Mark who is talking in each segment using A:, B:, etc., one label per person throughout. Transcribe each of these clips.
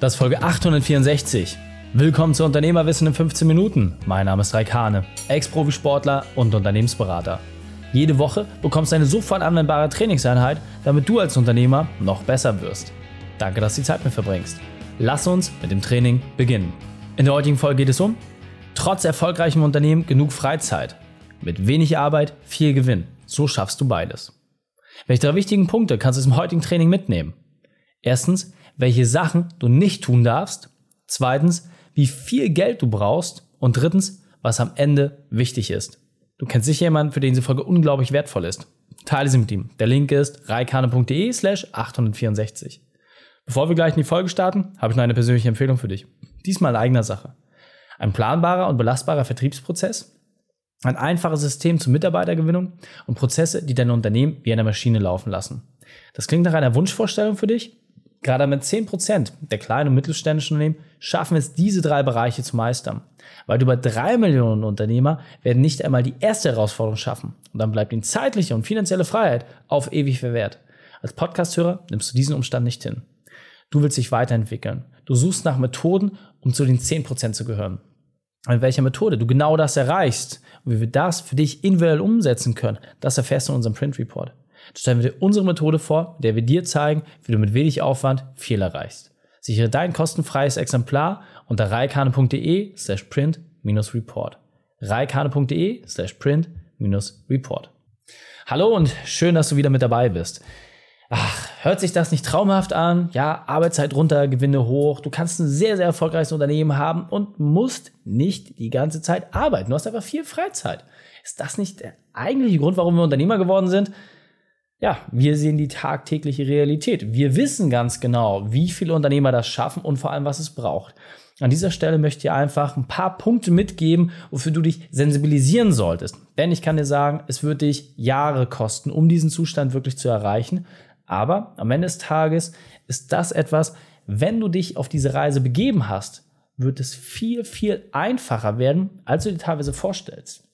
A: Das ist Folge 864. Willkommen zu Unternehmerwissen in 15 Minuten. Mein Name ist Raikane, Ex-Profisportler und Unternehmensberater. Jede Woche bekommst du eine sofort anwendbare Trainingseinheit, damit du als Unternehmer noch besser wirst. Danke, dass du die Zeit mit verbringst. Lass uns mit dem Training beginnen. In der heutigen Folge geht es um Trotz erfolgreichem Unternehmen genug Freizeit. Mit wenig Arbeit viel Gewinn. So schaffst du beides. Welche drei wichtigen Punkte kannst du im heutigen Training mitnehmen? Erstens, welche Sachen du nicht tun darfst. Zweitens, wie viel Geld du brauchst. Und drittens, was am Ende wichtig ist. Du kennst sicher jemanden, für den diese Folge unglaublich wertvoll ist. Teile sie mit ihm. Der Link ist reikane.de slash 864. Bevor wir gleich in die Folge starten, habe ich noch eine persönliche Empfehlung für dich. Diesmal in eigener Sache. Ein planbarer und belastbarer Vertriebsprozess, ein einfaches System zur Mitarbeitergewinnung und Prozesse, die dein Unternehmen wie eine Maschine laufen lassen. Das klingt nach einer Wunschvorstellung für dich? Gerade mit 10% der kleinen und mittelständischen Unternehmen schaffen es, diese drei Bereiche zu meistern. Weil über drei Millionen Unternehmer werden nicht einmal die erste Herausforderung schaffen. Und dann bleibt ihnen zeitliche und finanzielle Freiheit auf ewig verwehrt. Als Podcasthörer nimmst du diesen Umstand nicht hin. Du willst dich weiterentwickeln. Du suchst nach Methoden, um zu den 10% zu gehören. Mit welcher Methode du genau das erreichst und wie wir das für dich individuell umsetzen können, das erfährst du in unserem Print Report stellen wir dir unsere Methode vor, mit der wir dir zeigen, wie du mit wenig Aufwand viel erreichst. Sichere dein kostenfreies Exemplar unter reikane.de slash print-report. reikane.de slash print-report. Hallo und schön, dass du wieder mit dabei bist. Ach, hört sich das nicht traumhaft an? Ja, Arbeitszeit runter, Gewinne hoch. Du kannst ein sehr, sehr erfolgreiches Unternehmen haben und musst nicht die ganze Zeit arbeiten. Du hast einfach viel Freizeit. Ist das nicht der eigentliche Grund, warum wir Unternehmer geworden sind? Ja, wir sehen die tagtägliche Realität. Wir wissen ganz genau, wie viele Unternehmer das schaffen und vor allem, was es braucht. An dieser Stelle möchte ich dir einfach ein paar Punkte mitgeben, wofür du dich sensibilisieren solltest. Denn ich kann dir sagen, es wird dich Jahre kosten, um diesen Zustand wirklich zu erreichen. Aber am Ende des Tages ist das etwas, wenn du dich auf diese Reise begeben hast, wird es viel, viel einfacher werden, als du dir teilweise vorstellst.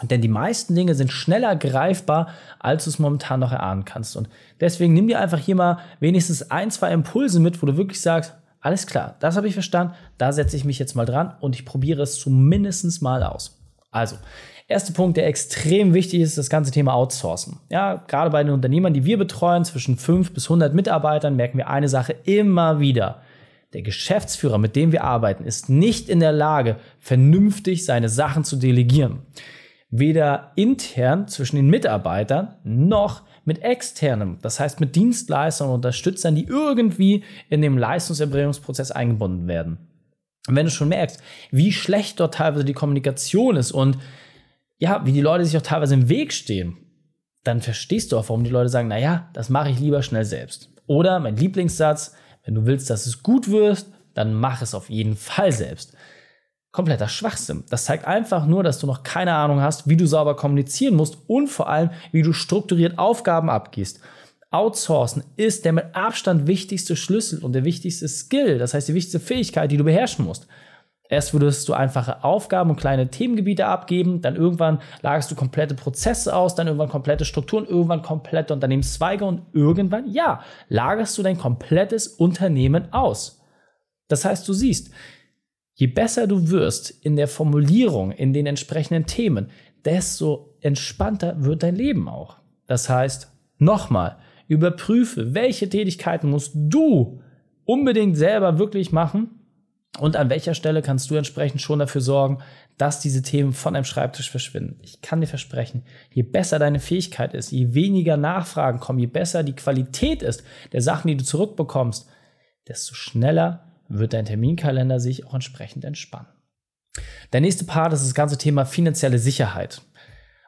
A: Denn die meisten Dinge sind schneller greifbar, als du es momentan noch erahnen kannst. Und deswegen nimm dir einfach hier mal wenigstens ein, zwei Impulse mit, wo du wirklich sagst, alles klar, das habe ich verstanden, da setze ich mich jetzt mal dran und ich probiere es zumindest mal aus. Also, erster Punkt, der extrem wichtig ist, das ganze Thema Outsourcen. Ja, gerade bei den Unternehmern, die wir betreuen, zwischen 5 bis 100 Mitarbeitern, merken wir eine Sache immer wieder. Der Geschäftsführer, mit dem wir arbeiten, ist nicht in der Lage, vernünftig seine Sachen zu delegieren weder intern zwischen den Mitarbeitern noch mit externem, das heißt mit Dienstleistern und Unterstützern, die irgendwie in dem Leistungserbringungsprozess eingebunden werden. Und wenn du schon merkst, wie schlecht dort teilweise die Kommunikation ist und ja, wie die Leute sich auch teilweise im Weg stehen, dann verstehst du auch, warum die Leute sagen, naja, das mache ich lieber schnell selbst. Oder mein Lieblingssatz, wenn du willst, dass es gut wird, dann mach es auf jeden Fall selbst kompletter Schwachsinn. Das zeigt einfach nur, dass du noch keine Ahnung hast, wie du sauber kommunizieren musst und vor allem, wie du strukturiert Aufgaben abgehst. Outsourcen ist der mit Abstand wichtigste Schlüssel und der wichtigste Skill, das heißt die wichtigste Fähigkeit, die du beherrschen musst. Erst würdest du einfache Aufgaben und kleine Themengebiete abgeben, dann irgendwann lagerst du komplette Prozesse aus, dann irgendwann komplette Strukturen, irgendwann komplette Unternehmenszweige und irgendwann, ja, lagerst du dein komplettes Unternehmen aus. Das heißt, du siehst, Je besser du wirst in der Formulierung, in den entsprechenden Themen, desto entspannter wird dein Leben auch. Das heißt, nochmal, überprüfe, welche Tätigkeiten musst du unbedingt selber wirklich machen und an welcher Stelle kannst du entsprechend schon dafür sorgen, dass diese Themen von deinem Schreibtisch verschwinden. Ich kann dir versprechen, je besser deine Fähigkeit ist, je weniger Nachfragen kommen, je besser die Qualität ist der Sachen, die du zurückbekommst, desto schneller wird dein Terminkalender sich auch entsprechend entspannen. Der nächste Part ist das ganze Thema finanzielle Sicherheit.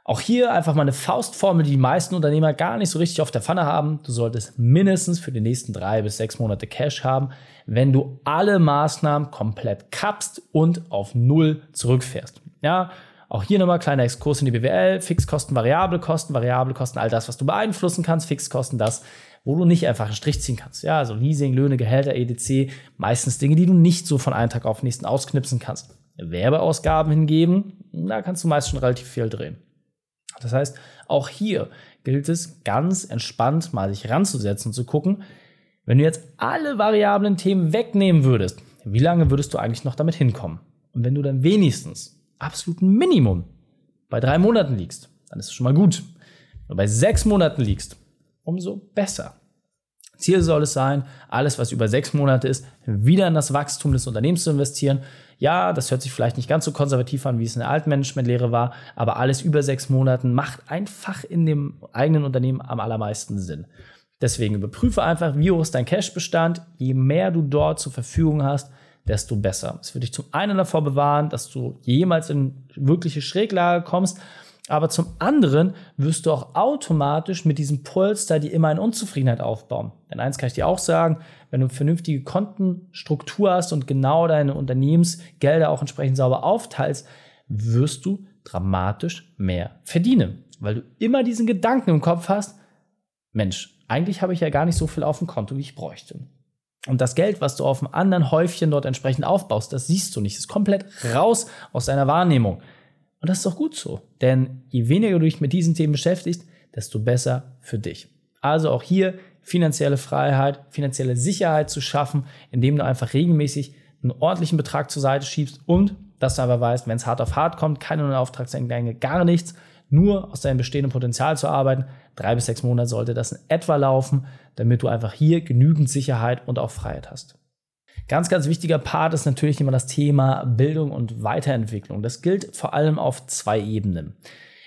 A: Auch hier einfach mal eine Faustformel, die die meisten Unternehmer gar nicht so richtig auf der Pfanne haben. Du solltest mindestens für die nächsten drei bis sechs Monate Cash haben, wenn du alle Maßnahmen komplett kappst und auf Null zurückfährst. Ja, auch hier nochmal kleiner Exkurs in die BWL. Fixkosten, variable Kosten, variable Kosten, all das, was du beeinflussen kannst. Fixkosten, das, wo du nicht einfach einen Strich ziehen kannst. Ja, also Leasing, Löhne, Gehälter, EDC, meistens Dinge, die du nicht so von einem Tag auf den nächsten ausknipsen kannst. Werbeausgaben hingeben, da kannst du meist schon relativ viel drehen. Das heißt, auch hier gilt es ganz entspannt mal sich ranzusetzen und zu gucken, Wenn du jetzt alle variablen Themen wegnehmen würdest, wie lange würdest du eigentlich noch damit hinkommen? Und wenn du dann wenigstens absolut Minimum bei drei Monaten liegst, dann ist es schon mal gut. Wenn du bei sechs Monaten liegst, umso besser. Ziel soll es sein, alles, was über sechs Monate ist, wieder in das Wachstum des Unternehmens zu investieren. Ja, das hört sich vielleicht nicht ganz so konservativ an, wie es in der Altmanagementlehre war, aber alles über sechs Monaten macht einfach in dem eigenen Unternehmen am allermeisten Sinn. Deswegen überprüfe einfach, wie hoch ist dein Cashbestand. Je mehr du dort zur Verfügung hast, desto besser. Es wird dich zum einen davor bewahren, dass du jemals in wirkliche Schräglage kommst, aber zum anderen wirst du auch automatisch mit diesem Polster die immer eine Unzufriedenheit aufbauen. Denn eins kann ich dir auch sagen, wenn du eine vernünftige Kontenstruktur hast und genau deine Unternehmensgelder auch entsprechend sauber aufteilst, wirst du dramatisch mehr verdienen. Weil du immer diesen Gedanken im Kopf hast, Mensch, eigentlich habe ich ja gar nicht so viel auf dem Konto, wie ich bräuchte. Und das Geld, was du auf einem anderen Häufchen dort entsprechend aufbaust, das siehst du nicht. Das ist komplett raus aus deiner Wahrnehmung. Und das ist doch gut so. Denn je weniger du dich mit diesen Themen beschäftigst, desto besser für dich. Also auch hier finanzielle Freiheit, finanzielle Sicherheit zu schaffen, indem du einfach regelmäßig einen ordentlichen Betrag zur Seite schiebst und dass du aber weißt, wenn es hart auf hart kommt, keine neuen Auftragseingänge, gar nichts, nur aus deinem bestehenden Potenzial zu arbeiten. Drei bis sechs Monate sollte das in etwa laufen, damit du einfach hier genügend Sicherheit und auch Freiheit hast. Ganz, ganz wichtiger Part ist natürlich immer das Thema Bildung und Weiterentwicklung. Das gilt vor allem auf zwei Ebenen.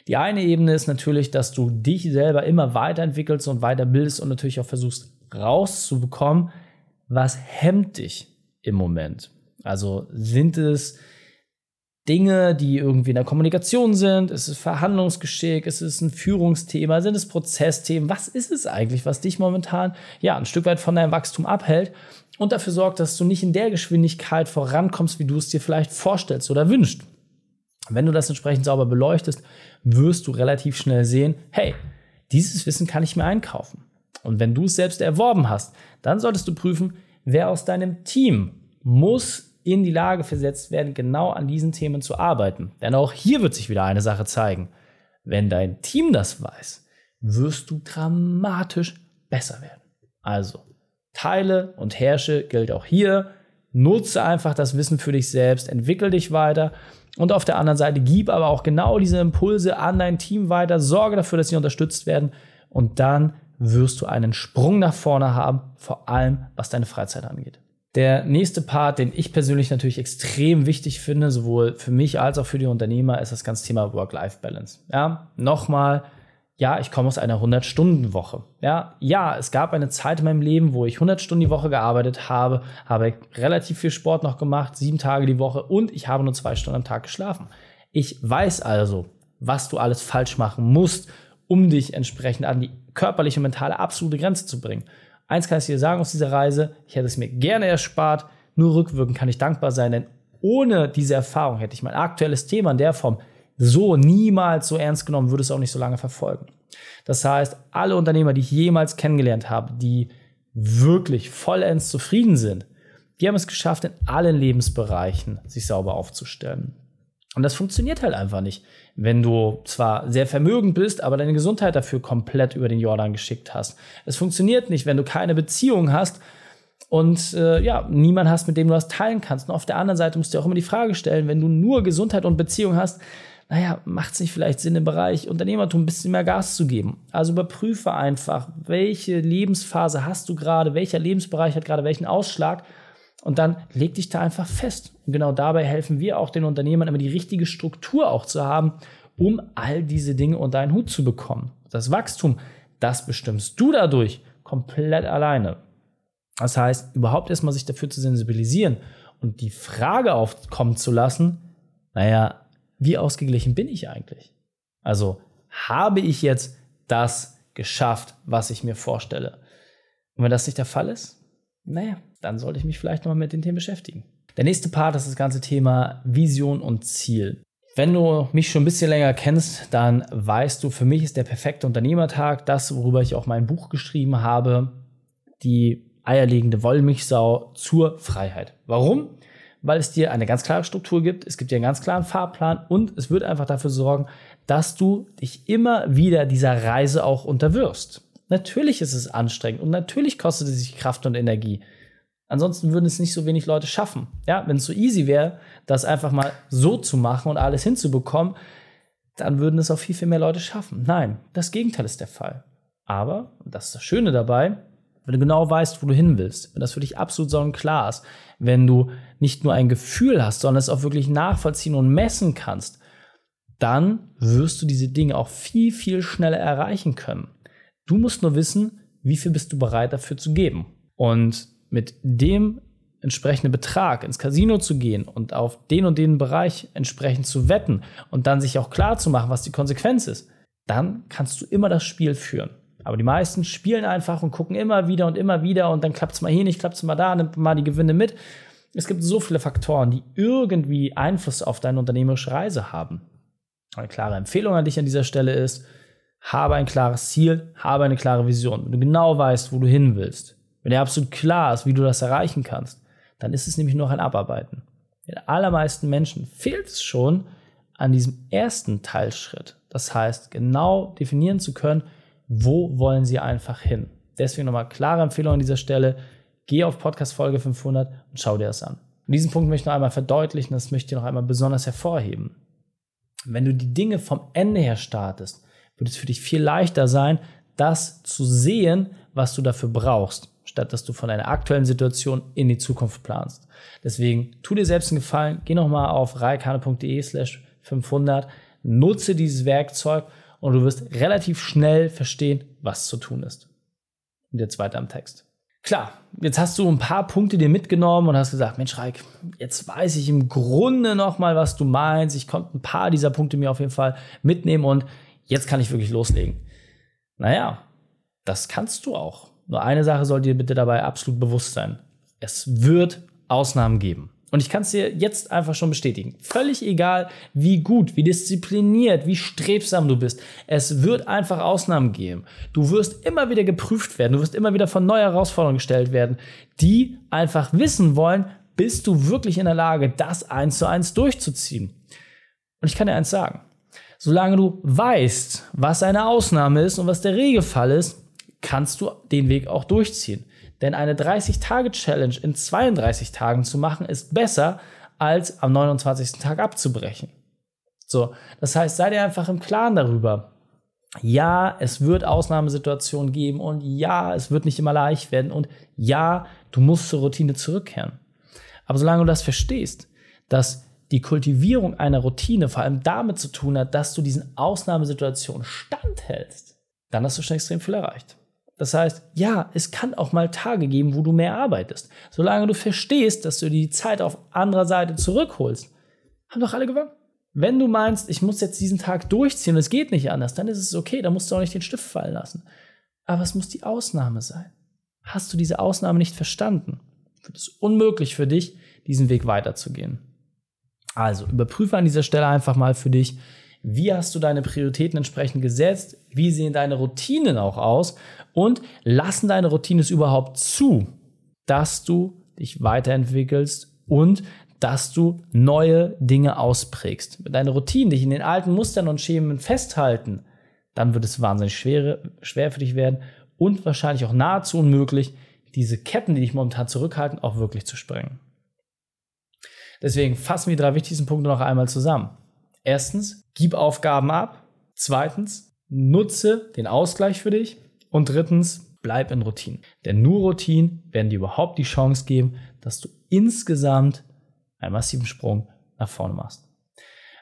A: Die eine Ebene ist natürlich, dass du dich selber immer weiterentwickelst und weiterbildest und natürlich auch versuchst rauszubekommen, was hemmt dich im Moment. Also sind es Dinge, die irgendwie in der Kommunikation sind? Ist es Verhandlungsgeschick? Ist es ein Führungsthema? Sind es Prozessthemen? Was ist es eigentlich, was dich momentan ja ein Stück weit von deinem Wachstum abhält und dafür sorgt, dass du nicht in der Geschwindigkeit vorankommst, wie du es dir vielleicht vorstellst oder wünschst? Wenn du das entsprechend sauber beleuchtest, wirst du relativ schnell sehen, hey, dieses Wissen kann ich mir einkaufen. Und wenn du es selbst erworben hast, dann solltest du prüfen, wer aus deinem Team muss in die Lage versetzt werden, genau an diesen Themen zu arbeiten. Denn auch hier wird sich wieder eine Sache zeigen. Wenn dein Team das weiß, wirst du dramatisch besser werden. Also, teile und herrsche gilt auch hier. Nutze einfach das Wissen für dich selbst, entwickel dich weiter und auf der anderen Seite gib aber auch genau diese Impulse an dein Team weiter, sorge dafür, dass sie unterstützt werden und dann wirst du einen Sprung nach vorne haben, vor allem was deine Freizeit angeht. Der nächste Part, den ich persönlich natürlich extrem wichtig finde, sowohl für mich als auch für die Unternehmer, ist das ganze Thema Work-Life-Balance. Ja, nochmal, ja, ich komme aus einer 100-Stunden-Woche. Ja, ja, es gab eine Zeit in meinem Leben, wo ich 100 Stunden die Woche gearbeitet habe, habe relativ viel Sport noch gemacht, sieben Tage die Woche und ich habe nur zwei Stunden am Tag geschlafen. Ich weiß also, was du alles falsch machen musst, um dich entsprechend an die körperliche und mentale absolute Grenze zu bringen. Eins kann ich dir sagen aus dieser Reise, ich hätte es mir gerne erspart, nur rückwirkend kann ich dankbar sein, denn ohne diese Erfahrung hätte ich mein aktuelles Thema in der Form so niemals so ernst genommen, würde es auch nicht so lange verfolgen. Das heißt, alle Unternehmer, die ich jemals kennengelernt habe, die wirklich vollends zufrieden sind, die haben es geschafft, in allen Lebensbereichen sich sauber aufzustellen. Und das funktioniert halt einfach nicht, wenn du zwar sehr vermögend bist, aber deine Gesundheit dafür komplett über den Jordan geschickt hast. Es funktioniert nicht, wenn du keine Beziehung hast und äh, ja, niemand hast, mit dem du das teilen kannst. Und auf der anderen Seite musst du dir auch immer die Frage stellen, wenn du nur Gesundheit und Beziehung hast, naja, macht es nicht vielleicht Sinn, im Bereich Unternehmertum ein bisschen mehr Gas zu geben? Also überprüfe einfach, welche Lebensphase hast du gerade, welcher Lebensbereich hat gerade welchen Ausschlag und dann leg dich da einfach fest. Und genau dabei helfen wir auch den Unternehmern, immer die richtige Struktur auch zu haben, um all diese Dinge unter einen Hut zu bekommen. Das Wachstum, das bestimmst du dadurch komplett alleine. Das heißt, überhaupt erstmal sich dafür zu sensibilisieren und die Frage aufkommen zu lassen, naja, wie ausgeglichen bin ich eigentlich? Also habe ich jetzt das geschafft, was ich mir vorstelle? Und wenn das nicht der Fall ist, naja, dann sollte ich mich vielleicht nochmal mit den Themen beschäftigen. Der nächste Part ist das ganze Thema Vision und Ziel. Wenn du mich schon ein bisschen länger kennst, dann weißt du, für mich ist der perfekte Unternehmertag das, worüber ich auch mein Buch geschrieben habe, die eierlegende Wollmilchsau zur Freiheit. Warum? Weil es dir eine ganz klare Struktur gibt, es gibt dir einen ganz klaren Fahrplan und es wird einfach dafür sorgen, dass du dich immer wieder dieser Reise auch unterwirfst. Natürlich ist es anstrengend und natürlich kostet es sich Kraft und Energie. Ansonsten würden es nicht so wenig Leute schaffen. Ja, wenn es so easy wäre, das einfach mal so zu machen und alles hinzubekommen, dann würden es auch viel, viel mehr Leute schaffen. Nein, das Gegenteil ist der Fall. Aber, und das ist das Schöne dabei, wenn du genau weißt, wo du hin willst, wenn das für dich absolut sonnenklar ist, wenn du nicht nur ein Gefühl hast, sondern es auch wirklich nachvollziehen und messen kannst, dann wirst du diese Dinge auch viel, viel schneller erreichen können. Du musst nur wissen, wie viel bist du bereit dafür zu geben. Und mit dem entsprechenden Betrag ins Casino zu gehen und auf den und den Bereich entsprechend zu wetten und dann sich auch klar zu machen, was die Konsequenz ist, dann kannst du immer das Spiel führen. Aber die meisten spielen einfach und gucken immer wieder und immer wieder und dann klappt es mal hier nicht, klappt es mal da, nimmt mal die Gewinne mit. Es gibt so viele Faktoren, die irgendwie Einfluss auf deine unternehmerische Reise haben. Eine klare Empfehlung an dich an dieser Stelle ist, habe ein klares Ziel, habe eine klare Vision. Wenn du genau weißt, wo du hin willst, wenn dir absolut klar ist, wie du das erreichen kannst, dann ist es nämlich nur noch ein Abarbeiten. Den allermeisten Menschen fehlt es schon an diesem ersten Teilschritt. Das heißt, genau definieren zu können, wo wollen sie einfach hin. Deswegen nochmal klare Empfehlung an dieser Stelle. Geh auf Podcast Folge 500 und schau dir das an. Und diesen Punkt möchte ich noch einmal verdeutlichen, das möchte ich noch einmal besonders hervorheben. Wenn du die Dinge vom Ende her startest, wird es für dich viel leichter sein, das zu sehen, was du dafür brauchst, statt dass du von deiner aktuellen Situation in die Zukunft planst. Deswegen tu dir selbst einen Gefallen, geh nochmal auf reikane.de slash 500, nutze dieses Werkzeug und du wirst relativ schnell verstehen, was zu tun ist. Und jetzt weiter am Text. Klar, jetzt hast du ein paar Punkte dir mitgenommen und hast gesagt, Mensch Reik, jetzt weiß ich im Grunde noch mal, was du meinst. Ich konnte ein paar dieser Punkte mir auf jeden Fall mitnehmen und jetzt kann ich wirklich loslegen. Naja, das kannst du auch. Nur eine Sache soll dir bitte dabei absolut bewusst sein. Es wird Ausnahmen geben. Und ich kann es dir jetzt einfach schon bestätigen. Völlig egal, wie gut, wie diszipliniert, wie strebsam du bist. Es wird einfach Ausnahmen geben. Du wirst immer wieder geprüft werden. Du wirst immer wieder von neuen Herausforderungen gestellt werden, die einfach wissen wollen, bist du wirklich in der Lage, das eins zu eins durchzuziehen. Und ich kann dir eins sagen. Solange du weißt, was eine Ausnahme ist und was der Regelfall ist, kannst du den Weg auch durchziehen. Denn eine 30-Tage-Challenge in 32 Tagen zu machen, ist besser, als am 29. Tag abzubrechen. So, das heißt, sei dir einfach im Klaren darüber. Ja, es wird Ausnahmesituationen geben und ja, es wird nicht immer leicht werden und ja, du musst zur Routine zurückkehren. Aber solange du das verstehst, dass die Kultivierung einer Routine vor allem damit zu tun hat, dass du diesen Ausnahmesituationen standhältst, dann hast du schon extrem viel erreicht. Das heißt, ja, es kann auch mal Tage geben, wo du mehr arbeitest. Solange du verstehst, dass du die Zeit auf anderer Seite zurückholst, haben doch alle gewonnen. Wenn du meinst, ich muss jetzt diesen Tag durchziehen und es geht nicht anders, dann ist es okay, dann musst du auch nicht den Stift fallen lassen. Aber es muss die Ausnahme sein. Hast du diese Ausnahme nicht verstanden, wird es unmöglich für dich, diesen Weg weiterzugehen. Also überprüfe an dieser Stelle einfach mal für dich, wie hast du deine Prioritäten entsprechend gesetzt, wie sehen deine Routinen auch aus und lassen deine Routinen es überhaupt zu, dass du dich weiterentwickelst und dass du neue Dinge ausprägst. Wenn deine Routinen dich in den alten Mustern und Schemen festhalten, dann wird es wahnsinnig schwer, schwer für dich werden und wahrscheinlich auch nahezu unmöglich, diese Ketten, die dich momentan zurückhalten, auch wirklich zu sprengen. Deswegen fassen wir die drei wichtigsten Punkte noch einmal zusammen. Erstens, gib Aufgaben ab. Zweitens, nutze den Ausgleich für dich. Und drittens, bleib in Routinen. Denn nur Routinen werden dir überhaupt die Chance geben, dass du insgesamt einen massiven Sprung nach vorne machst.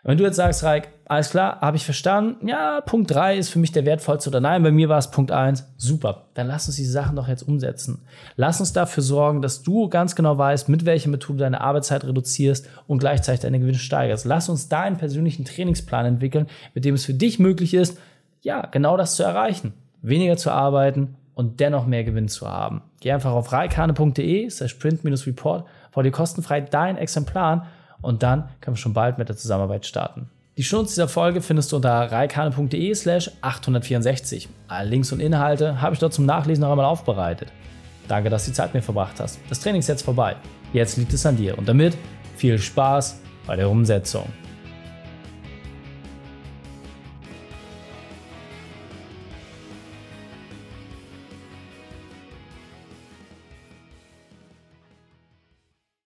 A: Wenn du jetzt sagst, Raik, alles klar, habe ich verstanden, ja, Punkt 3 ist für mich der wertvollste oder nein, bei mir war es Punkt 1, super, dann lass uns diese Sachen doch jetzt umsetzen. Lass uns dafür sorgen, dass du ganz genau weißt, mit welcher Methode deine Arbeitszeit reduzierst und gleichzeitig deine Gewinne steigerst. Lass uns da einen persönlichen Trainingsplan entwickeln, mit dem es für dich möglich ist, ja, genau das zu erreichen. Weniger zu arbeiten und dennoch mehr Gewinn zu haben. Geh einfach auf reikane.de, print-report, vor dir kostenfrei dein Exemplar und dann können wir schon bald mit der Zusammenarbeit starten. Die Shownotes dieser Folge findest du unter reikane.de slash 864. Alle Links und Inhalte habe ich dort zum Nachlesen noch einmal aufbereitet. Danke, dass du die Zeit mit mir verbracht hast. Das Training ist jetzt vorbei. Jetzt liegt es an dir und damit viel Spaß bei der Umsetzung.